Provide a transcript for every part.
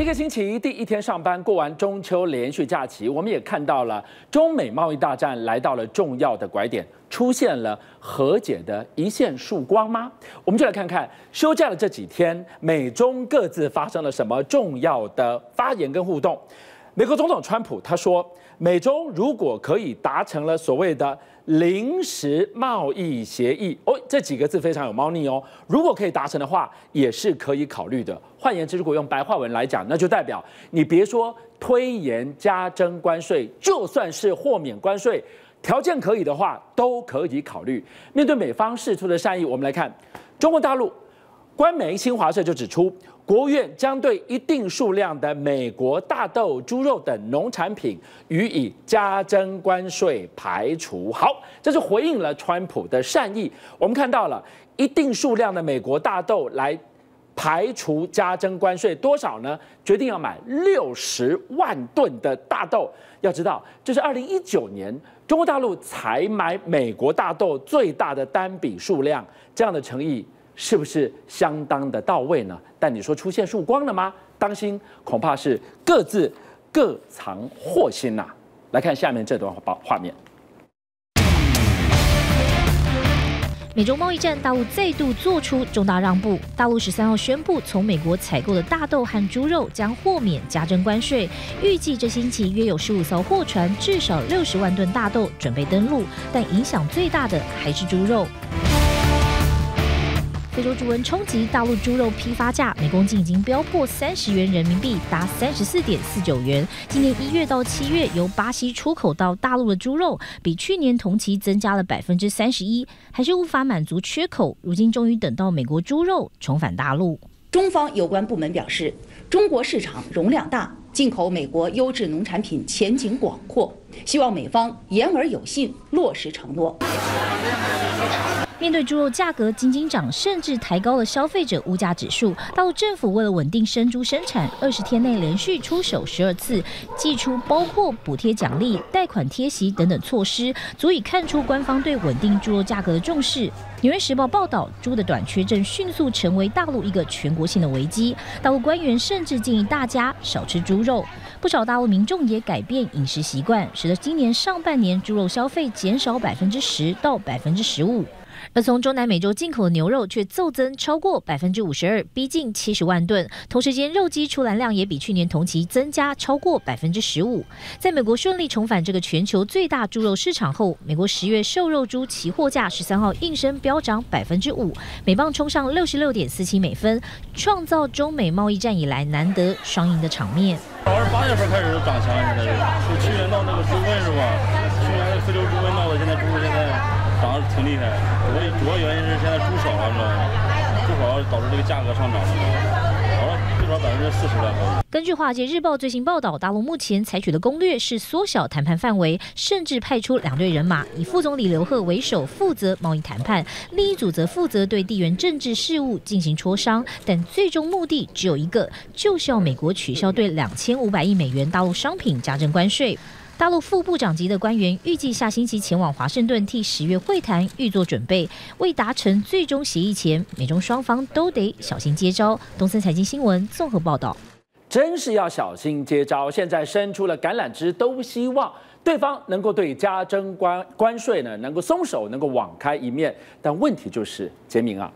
一个星期第一天上班，过完中秋连续假期，我们也看到了中美贸易大战来到了重要的拐点，出现了和解的一线曙光吗？我们就来看看休假的这几天，美中各自发生了什么重要的发言跟互动。美国总统川普他说，美中如果可以达成了所谓的临时贸易协议，哦，这几个字非常有猫腻哦。如果可以达成的话，也是可以考虑的。换言之，如果用白话文来讲，那就代表你别说推延加征关税，就算是豁免关税，条件可以的话，都可以考虑。面对美方释出的善意，我们来看中国大陆官媒新华社就指出。国务院将对一定数量的美国大豆、猪肉等农产品予以加征关税排除。好，这是回应了川普的善意。我们看到了一定数量的美国大豆来排除加征关税多少呢？决定要买六十万吨的大豆。要知道，这是二零一九年中国大陆采买美国大豆最大的单笔数量，这样的诚意。是不是相当的到位呢？但你说出现曙光了吗？当心，恐怕是各自各藏祸心呐。来看下面这段画画面。美中贸易战，大陆再度做出重大让步。大陆十三号宣布，从美国采购的大豆和猪肉将豁免加征关税。预计这星期约有十五艘货船，至少六十万吨大豆准备登陆，但影响最大的还是猪肉。非洲猪瘟冲击大陆猪肉批发价，每公斤已经飙破三十元人民币，达三十四点四九元。今年一月到七月，由巴西出口到大陆的猪肉，比去年同期增加了百分之三十一，还是无法满足缺口。如今终于等到美国猪肉重返大陆。中方有关部门表示，中国市场容量大，进口美国优质农产品前景广阔，希望美方言而有信，落实承诺。面对猪肉价格惊惊涨，甚至抬高了消费者物价指数，大陆政府为了稳定生猪生产，二十天内连续出手十二次，祭出包括补贴奖励、贷款贴息等等措施，足以看出官方对稳定猪肉价格的重视。纽约时报报道，猪的短缺正迅速成为大陆一个全国性的危机，大陆官员甚至建议大家少吃猪肉，不少大陆民众也改变饮食习惯，使得今年上半年猪肉消费减少百分之十到百分之十五。而从中南美洲进口的牛肉却骤增超过百分之五十二，逼近七十万吨。同时间，肉鸡出栏量也比去年同期增加超过百分之十五。在美国顺利重返这个全球最大猪肉市场后，美国十月瘦肉猪期货价十三号应声飙涨百分之五，每磅冲上六十六点四七美分，创造中美贸易战以来难得双赢的场面。二十八月份开始就涨强，现在就去年闹那个猪瘟是吧？去年那非洲猪瘟闹的，现在猪现在。涨得挺厉害，主要主要原因是现在猪少了，知道吗？猪少导致这个价格上涨了，好了，最少百分之四十了。根据《华尔街日报》最新报道，大陆目前采取的攻略是缩小谈判范围，甚至派出两队人马，以副总理刘鹤为首负责贸易谈判，另一组则负责对地缘政治事务进行磋商。但最终目的只有一个，就是要美国取消对两千五百亿美元大陆商品加征关税。大陆副部长级的官员预计下星期前往华盛顿替十月会谈预做准备，未达成最终协议前，美中双方都得小心接招。东森财经新闻综合报道，真是要小心接招。现在伸出了橄榄枝，都希望对方能够对加征关关税呢能够松手，能够网开一面。但问题就是，杰明啊，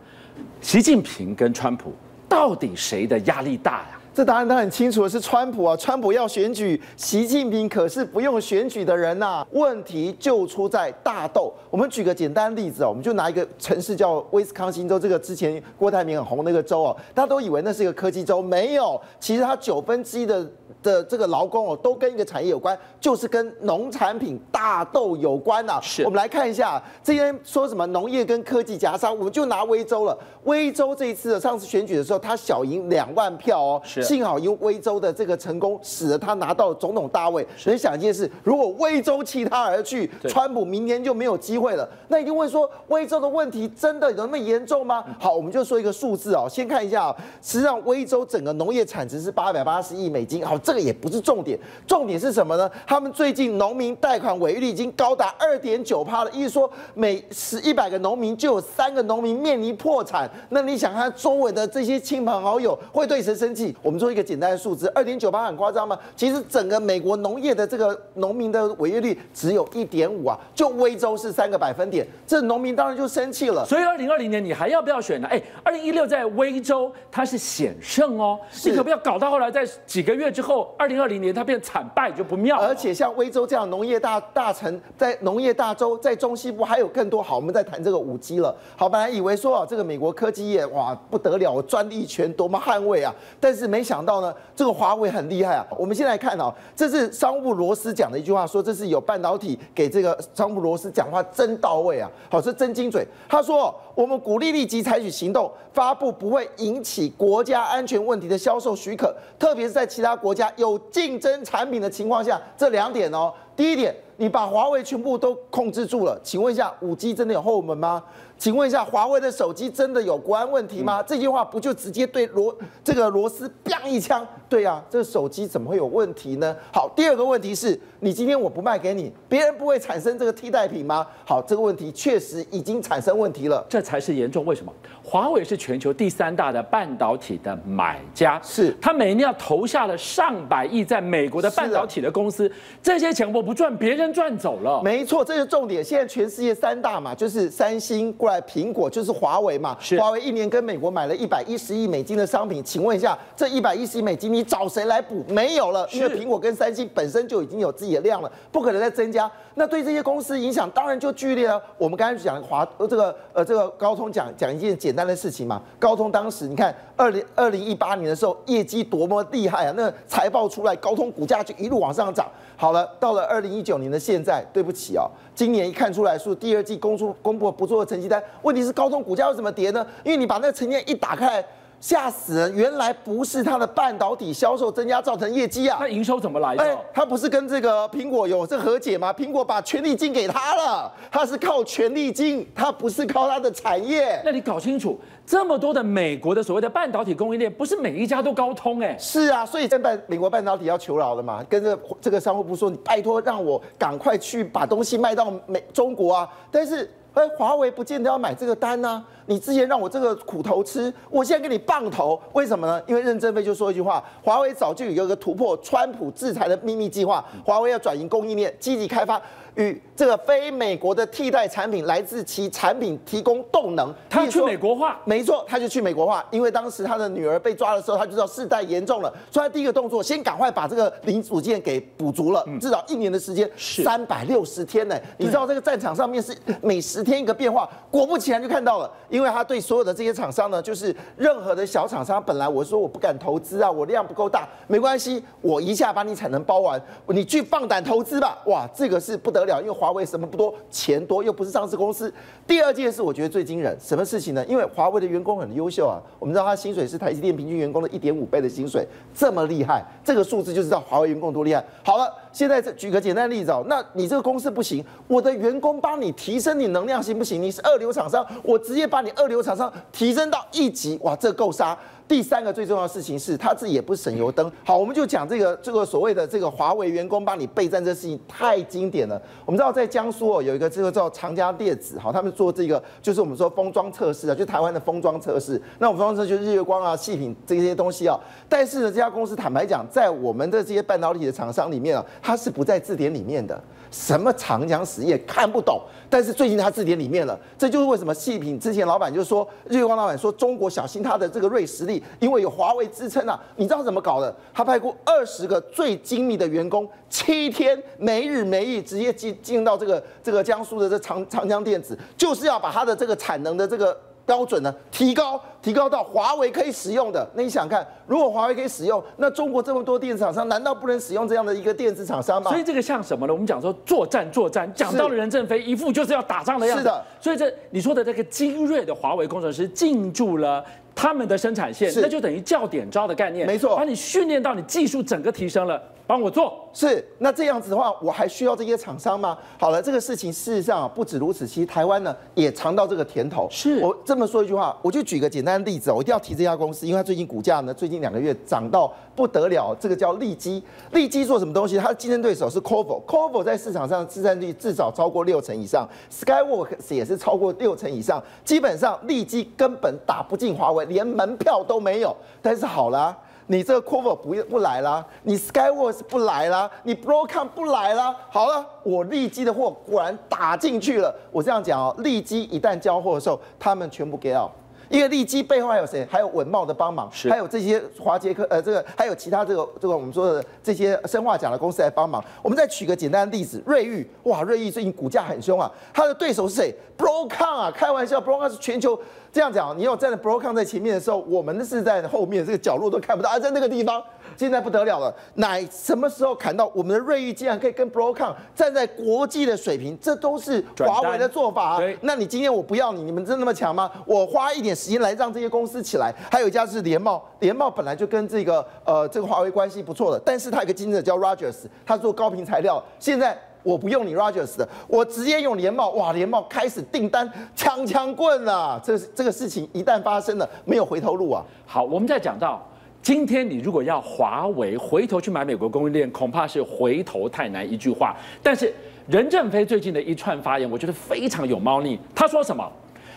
习近平跟川普到底谁的压力大呀？这答案他很清楚的是川普啊，川普要选举，习近平可是不用选举的人呐、啊。问题就出在大豆。我们举个简单例子啊，我们就拿一个城市叫威斯康星州，这个之前郭台铭很红那个州哦，大家都以为那是一个科技州，没有，其实它九分之一的的这个劳工哦，都跟一个产业有关，就是跟农产品大豆有关呐、啊。是，我们来看一下，这边说什么农业跟科技夹杀，我们就拿威州了。威州这一次的上次选举的时候，他小赢两万票哦。是。幸好因为威州的这个成功，使得他拿到总统大位。能想一件事，如果威州弃他而去，川普明年就没有机会了。那一定会说，威州的问题真的有那么严重吗？好，我们就说一个数字哦。先看一下，实际上威州整个农业产值是八百八十亿美金。好，这个也不是重点，重点是什么呢？他们最近农民贷款违约率已经高达二点九趴了，意思说每十一百个农民就有三个农民面临破产。那你想，他周围的这些亲朋好友会对谁生气？我们。们做一个简单的数字，二点九八很夸张吗？其实整个美国农业的这个农民的违约率只有一点五啊，就威州是三个百分点，这农民当然就生气了。所以二零二零年你还要不要选呢？哎，二零一六在威州它是险胜哦，你可不要搞到后来在几个月之后，二零二零年它变惨败就不妙。而且像威州这样农业大大城，在农业大州，在中西部还有更多。好，我们在谈这个五 G 了。好，本来以为说啊，这个美国科技业哇不得了，专利权多么捍卫啊，但是没想到呢，这个华为很厉害啊。我们先来看啊，这是商务罗斯讲的一句话，说这是有半导体给这个商务罗斯讲话真到位啊，好，是真精准。他说，我们鼓励立即采取行动，发布不会引起国家安全问题的销售许可，特别是在其他国家有竞争产品的情况下，这两点哦。第一点，你把华为全部都控制住了，请问一下，五 G 真的有后门吗？请问一下，华为的手机真的有国安问题吗？这句话不就直接对罗这个螺丝砰一枪？对呀、啊，这个手机怎么会有问题呢？好，第二个问题是，你今天我不卖给你，别人不会产生这个替代品吗？好，这个问题确实已经产生问题了，这才是严重。为什么？华为是全球第三大的半导体的买家，是他每年要投下了上百亿在美国的半导体的公司，这些钱我不赚，别人赚走了。没错，这是重点。现在全世界三大嘛，就是三星过来，苹果就是华为嘛。是华为一年跟美国买了一百一十亿美金的商品，请问一下，这一百一十亿美金你找谁来补？没有了，因为苹果跟三星本身就已经有自己的量了，不可能再增加。那对这些公司影响当然就剧烈了。我们刚才讲华这个呃这个高通讲讲一件简简单的事情嘛。高通当时你看二零二零一八年的时候业绩多么厉害啊，那财报出来，高通股价就一路往上涨。好了，到了二零一九年的现在，对不起哦，今年一看出来说第二季公出公布不错的成绩单，问题是高通股价为什么跌呢？因为你把那个成绩单一打开。吓死人！原来不是它的半导体销售增加造成业绩啊，那营收怎么来的？哎，它不是跟这个苹果有这和解吗？苹果把权利金给他了，它是靠权利金，它不是靠它的产业。那你搞清楚，这么多的美国的所谓的半导体供应链，不是每一家都高通哎。是啊，所以在半美国半导体要求饶了嘛，跟这这个商务部说，你拜托让我赶快去把东西卖到美中国啊，但是。哎，华为不见得要买这个单呢、啊。你之前让我这个苦头吃，我现在给你棒头，为什么呢？因为任正非就说一句话：华为早就有一个突破川普制裁的秘密计划，华为要转移供应链，积极开发。与这个非美国的替代产品来自其产品提供动能，他去美国化，没错，他就去美国化，因为当时他的女儿被抓的时候，他就知道事态严重了，所以他第一个动作先赶快把这个零组件给补足了，至少一年的时间，三百六十天呢，你知道这个战场上面是每十天一个变化，果不其然就看到了，因为他对所有的这些厂商呢，就是任何的小厂商，本来我说我不敢投资啊，我量不够大，没关系，我一下把你产能包完，你去放胆投资吧，哇，这个是不得了，因为华为什么不多，钱多又不是上市公司。第二件事我觉得最惊人，什么事情呢？因为华为的员工很优秀啊，我们知道他薪水是台积电平均员工的一点五倍的薪水，这么厉害，这个数字就知道华为员工多厉害。好了，现在这举个简单的例子哦，那你这个公司不行，我的员工帮你提升你能量行不行？你是二流厂商，我直接把你二流厂商提升到一级，哇，这够杀。第三个最重要的事情是，他自己也不省油灯。好，我们就讲这个这个所谓的这个华为员工帮你备战这事情太经典了。我们知道在江苏哦，有一个这个叫长江电子，好，他们做这个就是我们说封装测试啊，就台湾的封装测试。那我们封装测试就是日月光啊、细品这些东西啊。但是呢，这家公司坦白讲，在我们的这些半导体的厂商里面啊，它是不在字典里面的。什么长江实业看不懂，但是最近他字典里面了，这就是为什么细品之前老板就说，日月光老板说中国小心他的这个锐实力，因为有华为支撑啊。你知道怎么搞的？他派过二十个最精密的员工，七天没日没夜，直接进进到这个这个江苏的这长长江电子，就是要把他的这个产能的这个。标准呢？提高，提高到华为可以使用的。那你想看，如果华为可以使用，那中国这么多电子厂商，难道不能使用这样的一个电子厂商吗？所以这个像什么呢？我们讲说作战，作战，讲到了任正非一副就是要打仗的样子。是的，所以这你说的这个精锐的华为工程师进驻了他们的生产线，那就等于教点招的概念。没错，把你训练到你技术整个提升了。帮我做是，那这样子的话，我还需要这些厂商吗？好了，这个事情事实上不止如此，其实台湾呢也尝到这个甜头。是我这么说一句话，我就举个简单的例子，我一定要提这家公司，因为它最近股价呢，最近两个月涨到不得了。这个叫利基，利基做什么东西？它的竞争对手是 Qorvo，Qorvo 在市场上市占率至少超过六成以上，Skyworks 也是超过六成以上，基本上利基根本打不进华为，连门票都没有。但是好了。你这个 cover 不不来啦，你 Skyworks 不来啦，你 Broadcom 不来啦。好了，我利基的货果然打进去了。我这样讲哦，利基一旦交货的时候，他们全部 get out。因为利基背后还有谁？还有稳茂的帮忙，还有这些华杰科，呃，这个还有其他这个这个我们说的这些生化奖的公司来帮忙。我们再举个简单的例子，瑞昱，哇，瑞昱最近股价很凶啊，它的对手是谁？Broadcom 啊，开玩笑，Broadcom 是全球这样讲，你有站在 Broadcom 在前面的时候，我们是在后面这个角落都看不到，而在那个地方。现在不得了了，乃什么时候砍到我们的瑞昱竟然可以跟 Broadcom 站在国际的水平？这都是华为的做法啊！那你今天我不要你，你们真的那么强吗？我花一点时间来让这些公司起来。还有一家是联茂，联茂本来就跟这个呃这个华为关系不错的，但是他有一个竞争者叫 Rogers，他做高频材料。现在我不用你 Rogers 的，我直接用联茂。哇，联茂开始订单枪枪棍啊！这这个事情一旦发生了，没有回头路啊！好，我们再讲到。今天你如果要华为回头去买美国供应链，恐怕是回头太难一句话。但是任正非最近的一串发言，我觉得非常有猫腻。他说什么？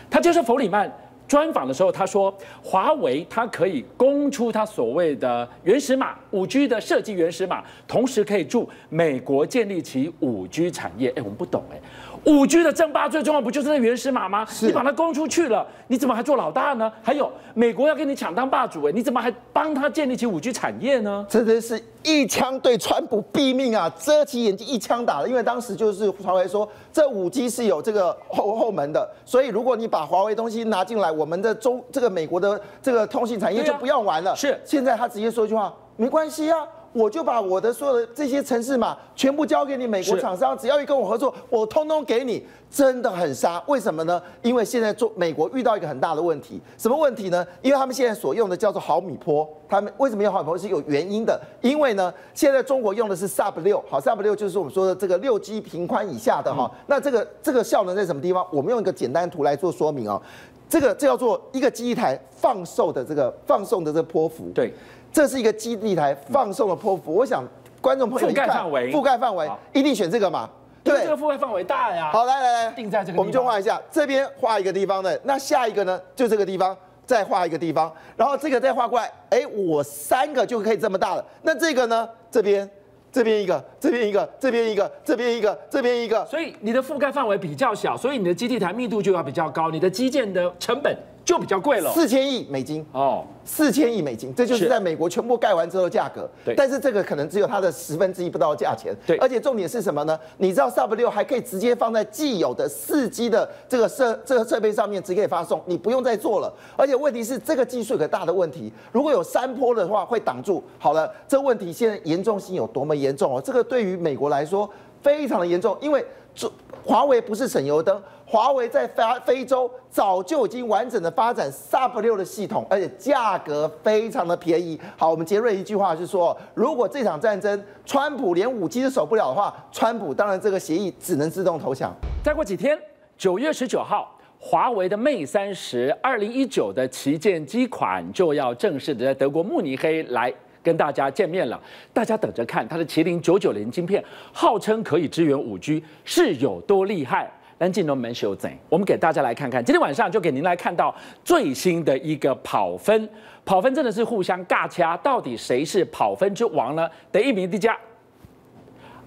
他就是弗里曼专访的时候，他说华为它可以供出它所谓的原始码五 G 的设计原始码，同时可以助美国建立起五 G 产业。哎，我们不懂哎。五 G 的争霸最重要不就是那原始码吗？你把它供出去了，你怎么还做老大呢？还有美国要跟你抢当霸主，哎，你怎么还帮他建立起五 G 产业呢？真的是一枪对川普毙命啊，遮起眼睛一枪打了。因为当时就是华为说这五 G 是有这个后后门的，所以如果你把华为东西拿进来，我们的中这个美国的这个通信产业就不要玩了。是，现在他直接说一句话，没关系啊。我就把我的所有的这些城市码全部交给你美国厂商，只要一跟我合作，我通通给你，真的很杀。为什么呢？因为现在做美国遇到一个很大的问题，什么问题呢？因为他们现在所用的叫做毫米波，他们为什么用毫米波是有原因的。因为呢，现在中国用的是 Sub 六，好，Sub 六就是我们说的这个六 G 频宽以下的哈。那这个这个效能在什么地方？我们用一个简单图来做说明哦。这个这叫做一个机台放送的这个放送的这个波幅。对。这是一个基地台放送的波幅，我想观众朋友覆盖范围，覆盖范围一定选这个嘛？对，这个覆盖范围大呀。好，来来来，定在这个，我们就画一下，这边画一个地方的，那下一个呢，就这个地方再画一个地方，然后这个再画过来，哎，我三个就可以这么大了。那这个呢，这边这边一个，这边一个，这边一个，这边一个，这边一个，所以你的覆盖范围比较小，所以你的基地台密度就要比较高，你的基建的成本。就比较贵了，四千亿美金哦，四千亿美金，这就是在美国全部盖完之后的价格。对，但是这个可能只有它的十分之一不到的价钱。对，而且重点是什么呢？你知道 Sub 六还可以直接放在既有的四 G 的这个设这个设备上面直接发送，你不用再做了。而且问题是这个技术有个大的问题，如果有山坡的话会挡住。好了，这问题现在严重性有多么严重哦？这个对于美国来说非常的严重，因为这华为不是省油灯。华为在非非洲早就已经完整的发展 Sub 六的系统，而且价格非常的便宜。好，我们杰瑞一句话是说，如果这场战争川普连五 G 都守不了的话，川普当然这个协议只能自动投降。再过几天，九月十九号，华为的 Mate 三十二零一九的旗舰机款就要正式的在德国慕尼黑来跟大家见面了。大家等着看它的麒麟九九零晶片，号称可以支援五 G，是有多厉害？南京龙门秀仔，我们给大家来看看，今天晚上就给您来看到最新的一个跑分，跑分真的是互相尬掐，到底谁是跑分之王呢？第一名，的家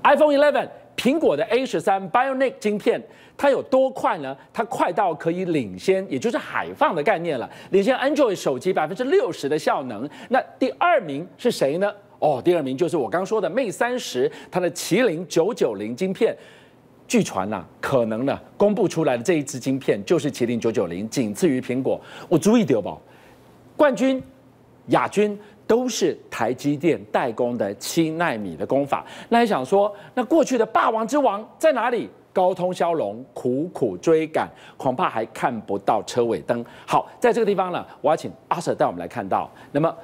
iPhone 11，苹果的 A 十三 Bionic 晶片，它有多快呢？它快到可以领先，也就是海放的概念了，领先 Android 手机百分之六十的效能。那第二名是谁呢？哦，第二名就是我刚说的 Mate 三十，它的麒麟九九零晶片。据传呐、可能呢，公布出来的这一支晶片就是麒麟九九零，仅次于苹果。我注意到吧，冠军、亚军都是台积电代工的七纳米的工法。那还想说，那过去的霸王之王在哪里？高通骁龙苦苦追赶，恐怕还看不到车尾灯。好，在这个地方呢，我要请阿 Sir 带我们来看到。那么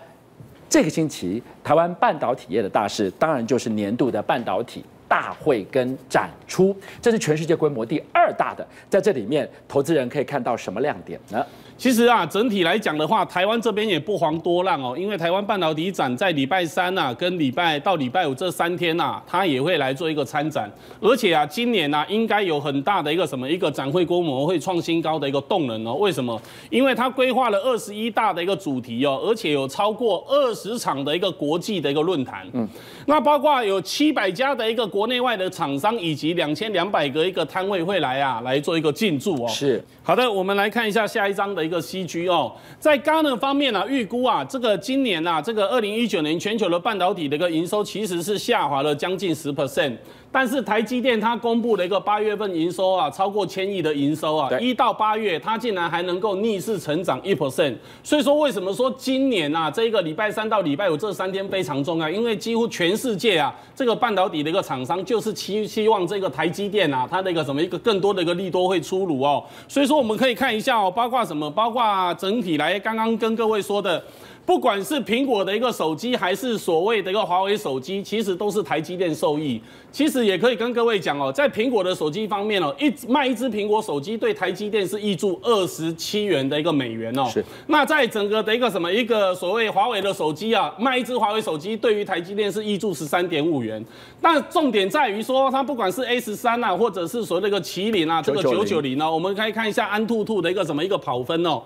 这个星期台湾半导体业的大事，当然就是年度的半导体。大会跟展出，这是全世界规模第二大的，在这里面，投资人可以看到什么亮点呢？其实啊，整体来讲的话，台湾这边也不遑多让哦，因为台湾半导体展在礼拜三呐、啊，跟礼拜到礼拜五这三天呐、啊，它也会来做一个参展，而且啊，今年呢、啊，应该有很大的一个什么一个展会规模会创新高的一个动能哦。为什么？因为它规划了二十一大的一个主题哦，而且有超过二十场的一个国际的一个论坛，嗯，那包括有七百家的一个国内外的厂商，以及两千两百个一个摊位会来啊，来做一个进驻哦。是，好的，我们来看一下下一张的。一个 CG 哦，在 g a r n e r 方面呢、预估啊，这个今年呐、啊，这个二零一九年全球的半导体的一个营收其实是下滑了将近十 percent。但是台积电它公布了一个八月份营收啊，超过千亿的营收啊，一到八月它竟然还能够逆势成长一 percent。所以说为什么说今年啊，这个礼拜三到礼拜五这三天非常重要？因为几乎全世界啊，这个半导体的一个厂商就是期希望这个台积电啊，它的一个什么一个更多的一个利多会出炉哦。所以说我们可以看一下哦，包括什么？包括整体来刚刚跟各位说的。不管是苹果的一个手机，还是所谓的一个华为手机，其实都是台积电受益。其实也可以跟各位讲哦，在苹果的手机方面哦，一卖一只苹果手机对台积电是挹注二十七元的一个美元哦。是。那在整个的一个什么一个所谓华为的手机啊，卖一只华为手机对于台积电是挹注十三点五元。但重点在于说，它不管是 A 十三啊，或者是所谓的一个麒麟啊，这个九九零呢，我们可以看一下安兔兔的一个什么一个跑分哦。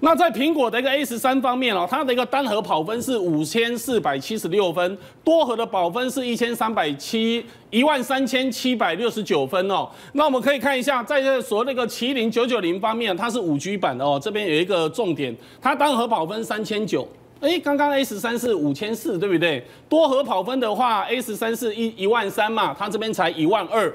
那在苹果的一个 A 十三方面哦，它的一个单核跑分是五千四百七十六分，多核的跑分是一千三百七一万三千七百六十九分哦。那我们可以看一下，在这所谓那个麒麟九九零方面，它是五 G 版的哦。这边有一个重点，它单核跑分三千九，哎，刚刚 A 十三是五千四，对不对？多核跑分的话，A 十三是一一万三嘛，它这边才一万二。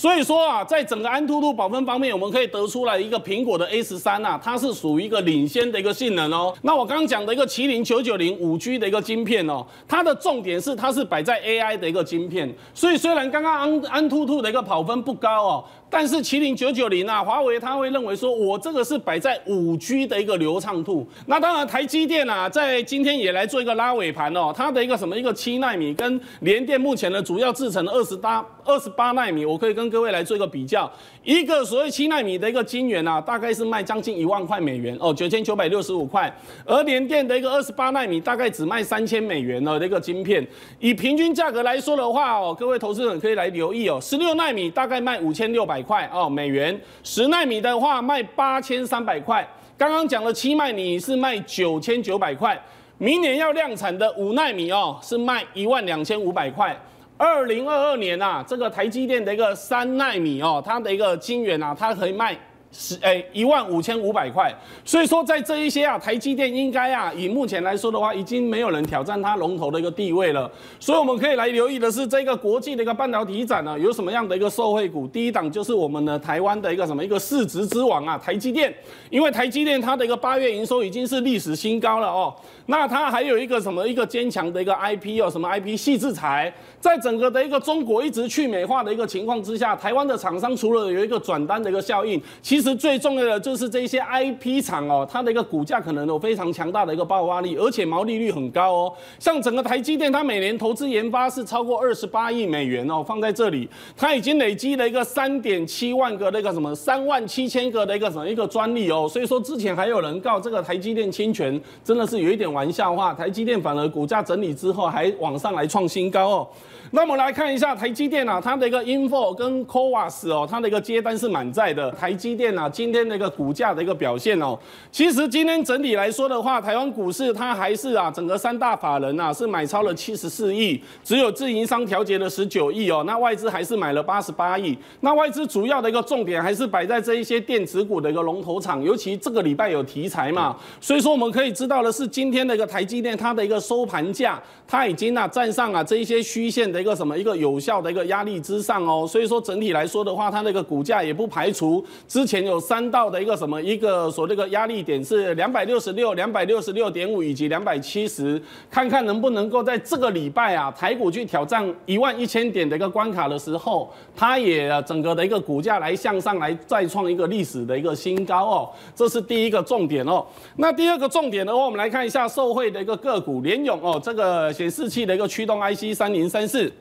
所以说啊，在整个安兔兔跑分方面，我们可以得出来一个苹果的 A 十三啊，它是属于一个领先的一个性能哦。那我刚刚讲的一个麒麟九九零五 G 的一个晶片哦，它的重点是它是摆在 AI 的一个晶片。所以虽然刚刚安安兔兔的一个跑分不高哦。但是麒麟九九零啊，华为他会认为说，我这个是摆在五 G 的一个流畅度。那当然，台积电啊，在今天也来做一个拉尾盘哦，它的一个什么一个七纳米跟联电目前的主要制程的二十八二十八纳米，我可以跟各位来做一个比较。一个所谓七纳米的一个晶圆啊，大概是卖将近一万块美元哦，九千九百六十五块。而联电的一个二十八纳米大概只卖三千美元的一个晶片。以平均价格来说的话哦，各位投资人可以来留意哦，十六纳米大概卖五千六百。块哦，美元十纳米的话卖八千三百块，刚刚讲的七纳米是卖九千九百块，明年要量产的五纳米哦是卖一万两千五百块，二零二二年啊，这个台积电的一个三纳米哦，它的一个晶圆啊，它可以卖。是诶，一万五千五百块，所以说在这一些啊，台积电应该啊，以目前来说的话，已经没有人挑战它龙头的一个地位了。所以我们可以来留意的是这个国际的一个半导体展呢，有什么样的一个受惠股？第一档就是我们的台湾的一个什么一个市值之王啊，台积电，因为台积电它的一个八月营收已经是历史新高了哦。那它还有一个什么一个坚强的一个 IP 哦，什么 IP 细制材，在整个的一个中国一直去美化的一个情况之下，台湾的厂商除了有一个转单的一个效应，其其实最重要的就是这些 IP 厂哦，它的一个股价可能有非常强大的一个爆发力，而且毛利率很高哦。像整个台积电，它每年投资研发是超过二十八亿美元哦，放在这里，它已经累积了一个三点七万个那个什么三万七千个的一个什么一个专利哦，所以说之前还有人告这个台积电侵权，真的是有一点玩笑话。台积电反而股价整理之后还往上来创新高哦。那我们来看一下台积电啊，它的一个 Info 跟 CoWoS 哦，它的一个接单是满载的。台积电啊，今天的一个股价的一个表现哦，其实今天整体来说的话，台湾股市它还是啊，整个三大法人啊是买超了七十四亿，只有自营商调节了十九亿哦，那外资还是买了八十八亿。那外资主要的一个重点还是摆在这一些电子股的一个龙头厂，尤其这个礼拜有题材嘛，所以说我们可以知道的是，今天的一个台积电它的一个收盘价，它已经啊站上啊这一些虚线的。一个什么一个有效的一个压力之上哦，所以说整体来说的话，它那个股价也不排除之前有三道的一个什么一个所谓的压力点是两百六十六、两百六十六点五以及两百七十，看看能不能够在这个礼拜啊台股去挑战一万一千点的一个关卡的时候，它也整个的一个股价来向上来再创一个历史的一个新高哦，这是第一个重点哦。那第二个重点的话，我们来看一下受惠的一个个股联咏哦，这个显示器的一个驱动 IC 三零三四。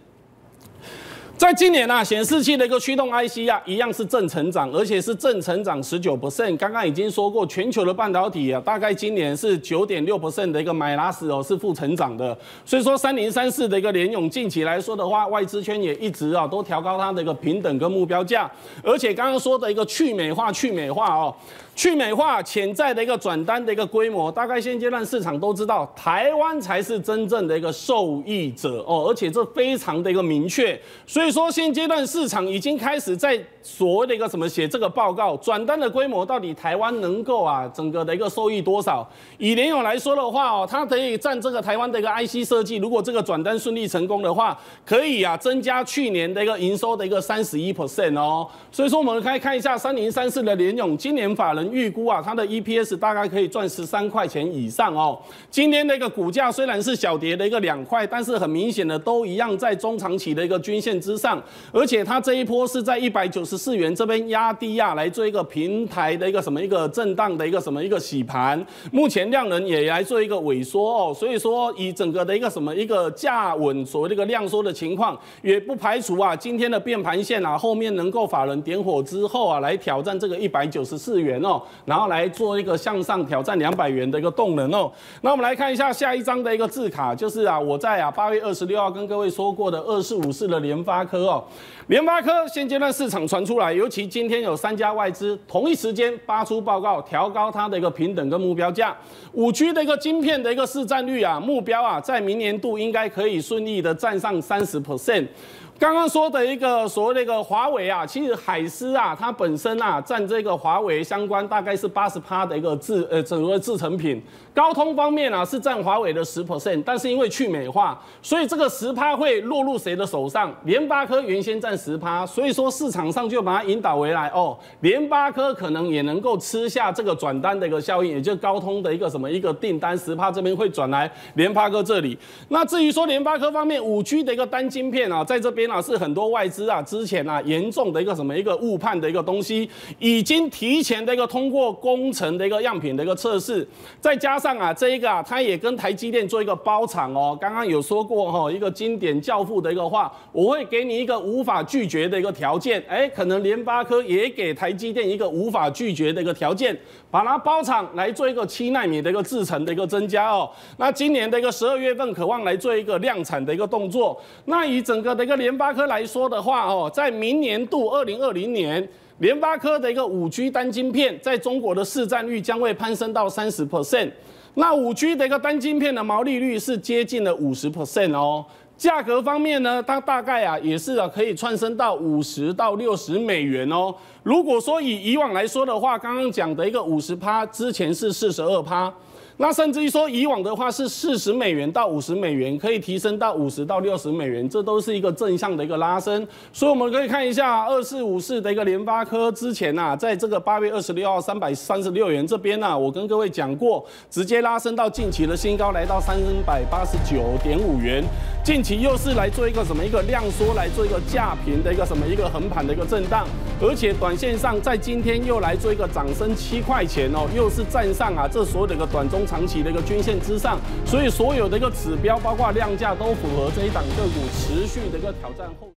在今年啊，显示器的一个驱动 IC 啊，一样是正成长，而且是正成长十九 percent。刚刚已经说过，全球的半导体啊，大概今年是九点六 percent 的一个买拉死哦，是负成长的。所以说，三零三四的一个联咏，近期来说的话，外资圈也一直啊都调高它的一个平等跟目标价，而且刚刚说的一个去美化、去美化哦。去美化潜在的一个转单的一个规模，大概现阶段市场都知道，台湾才是真正的一个受益者哦，而且这非常的一个明确。所以说，现阶段市场已经开始在所谓的一个什么写这个报告，转单的规模到底台湾能够啊整个的一个收益多少？以联咏来说的话哦，它可以占这个台湾的一个 IC 设计，如果这个转单顺利成功的话，可以啊增加去年的一个营收的一个三十一 percent 哦。所以说，我们可以看一下三零三四的联咏，今年法人。预估啊，它的 EPS 大概可以赚十三块钱以上哦。今天的一个股价虽然是小跌的一个两块，但是很明显的都一样在中长期的一个均线之上，而且它这一波是在一百九十四元这边压低啊，来做一个平台的一个什么一个震荡的一个什么一个洗盘。目前量能也来做一个萎缩哦，所以说以整个的一个什么一个价稳，所谓的一个量缩的情况，也不排除啊今天的变盘线啊后面能够法人点火之后啊来挑战这个一百九十四元哦。然后来做一个向上挑战两百元的一个动能哦。那我们来看一下下一张的一个字卡，就是啊，我在啊八月二十六号跟各位说过的二四五四的联发科哦。联发科现阶段市场传出来，尤其今天有三家外资同一时间发出报告，调高它的一个平等跟目标价。五 G 的一个晶片的一个市占率啊，目标啊，在明年度应该可以顺利的占上三十 percent。刚刚说的一个所谓的一个华为啊，其实海思啊，它本身啊占这个华为相关大概是八十趴的一个制呃整个制成品。高通方面啊是占华为的十 percent，但是因为去美化，所以这个十趴会落入谁的手上？联发科原先占十趴，所以说市场上就把它引导回来哦，联发科可能也能够吃下这个转单的一个效应，也就是高通的一个什么一个订单十趴这边会转来联发科这里。那至于说联发科方面五 G 的一个单晶片啊，在这边。那是很多外资啊，之前啊严重的一个什么一个误判的一个东西，已经提前的一个通过工程的一个样品的一个测试，再加上啊这一个啊，它也跟台积电做一个包厂哦。刚刚有说过哈，一个经典教父的一个话，我会给你一个无法拒绝的一个条件，哎，可能联发科也给台积电一个无法拒绝的一个条件，把它包厂来做一个七纳米的一个制程的一个增加哦。那今年的一个十二月份，渴望来做一个量产的一个动作。那以整个的一个联发科来说的话，哦，在明年度二零二零年，联发科的一个五 G 单晶片在中国的市占率将会攀升到三十 percent。那五 G 的一个单晶片的毛利率是接近了五十 percent 哦。价格方面呢，它大概啊也是啊可以窜升到五十到六十美元哦。如果说以以往来说的话，刚刚讲的一个五十趴，之前是四十二趴。那甚至于说，以往的话是四十美元到五十美元，可以提升到五十到六十美元，这都是一个正向的一个拉升。所以我们可以看一下二四五四的一个联发科，之前呐、在这个八月二十六号三百三十六元这边呢、我跟各位讲过，直接拉升到近期的新高，来到三百八十九点五元。近期又是来做一个什么一个量缩，来做一个价平的一个什么一个横盘的一个震荡，而且短线上在今天又来做一个涨升七块钱哦，又是站上啊这所有的一个短中长期的一个均线之上，所以所有的一个指标包括量价都符合这一档个股持续的一个挑战后。